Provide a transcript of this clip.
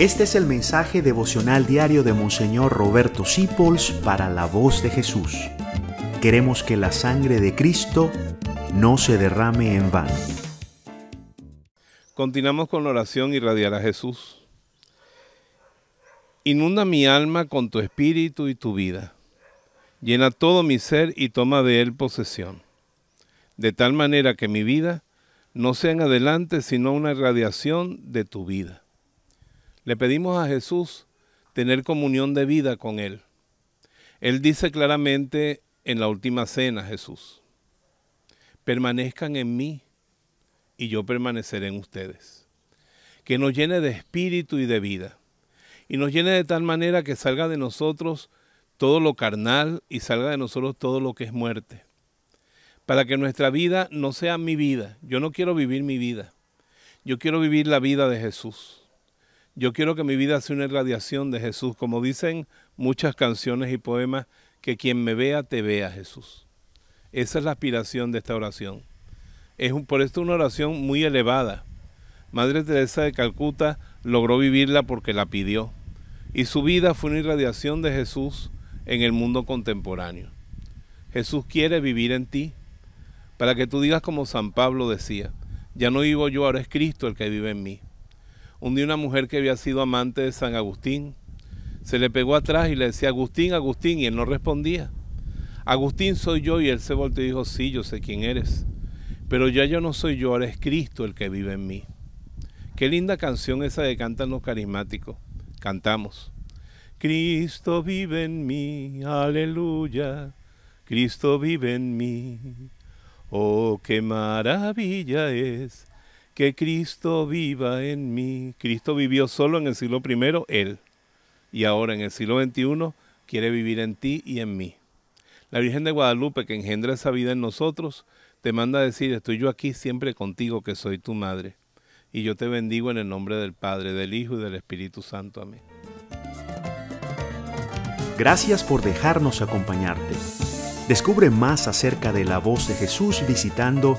Este es el mensaje devocional diario de Monseñor Roberto Sipols para la voz de Jesús. Queremos que la sangre de Cristo no se derrame en vano. Continuamos con la oración y a Jesús. Inunda mi alma con tu espíritu y tu vida. Llena todo mi ser y toma de él posesión. De tal manera que mi vida no sea en adelante sino una irradiación de tu vida. Le pedimos a Jesús tener comunión de vida con Él. Él dice claramente en la última cena, Jesús, permanezcan en mí y yo permaneceré en ustedes. Que nos llene de espíritu y de vida. Y nos llene de tal manera que salga de nosotros todo lo carnal y salga de nosotros todo lo que es muerte. Para que nuestra vida no sea mi vida. Yo no quiero vivir mi vida. Yo quiero vivir la vida de Jesús. Yo quiero que mi vida sea una irradiación de Jesús, como dicen muchas canciones y poemas, que quien me vea, te vea Jesús. Esa es la aspiración de esta oración. Es por esto una oración muy elevada. Madre Teresa de Calcuta logró vivirla porque la pidió. Y su vida fue una irradiación de Jesús en el mundo contemporáneo. Jesús quiere vivir en ti para que tú digas como San Pablo decía, ya no vivo yo, ahora es Cristo el que vive en mí. Un día una mujer que había sido amante de San Agustín se le pegó atrás y le decía, Agustín, Agustín, y él no respondía. Agustín soy yo y él se volteó y dijo, sí, yo sé quién eres. Pero ya yo no soy yo, ahora es Cristo el que vive en mí. Qué linda canción esa de cantan los carismáticos. Cantamos. Cristo vive en mí, aleluya. Cristo vive en mí. Oh, qué maravilla es que Cristo viva en mí. Cristo vivió solo en el siglo I, Él. Y ahora en el siglo XXI quiere vivir en ti y en mí. La Virgen de Guadalupe, que engendra esa vida en nosotros, te manda a decir, estoy yo aquí siempre contigo, que soy tu madre. Y yo te bendigo en el nombre del Padre, del Hijo y del Espíritu Santo. Amén. Gracias por dejarnos acompañarte. Descubre más acerca de la voz de Jesús visitando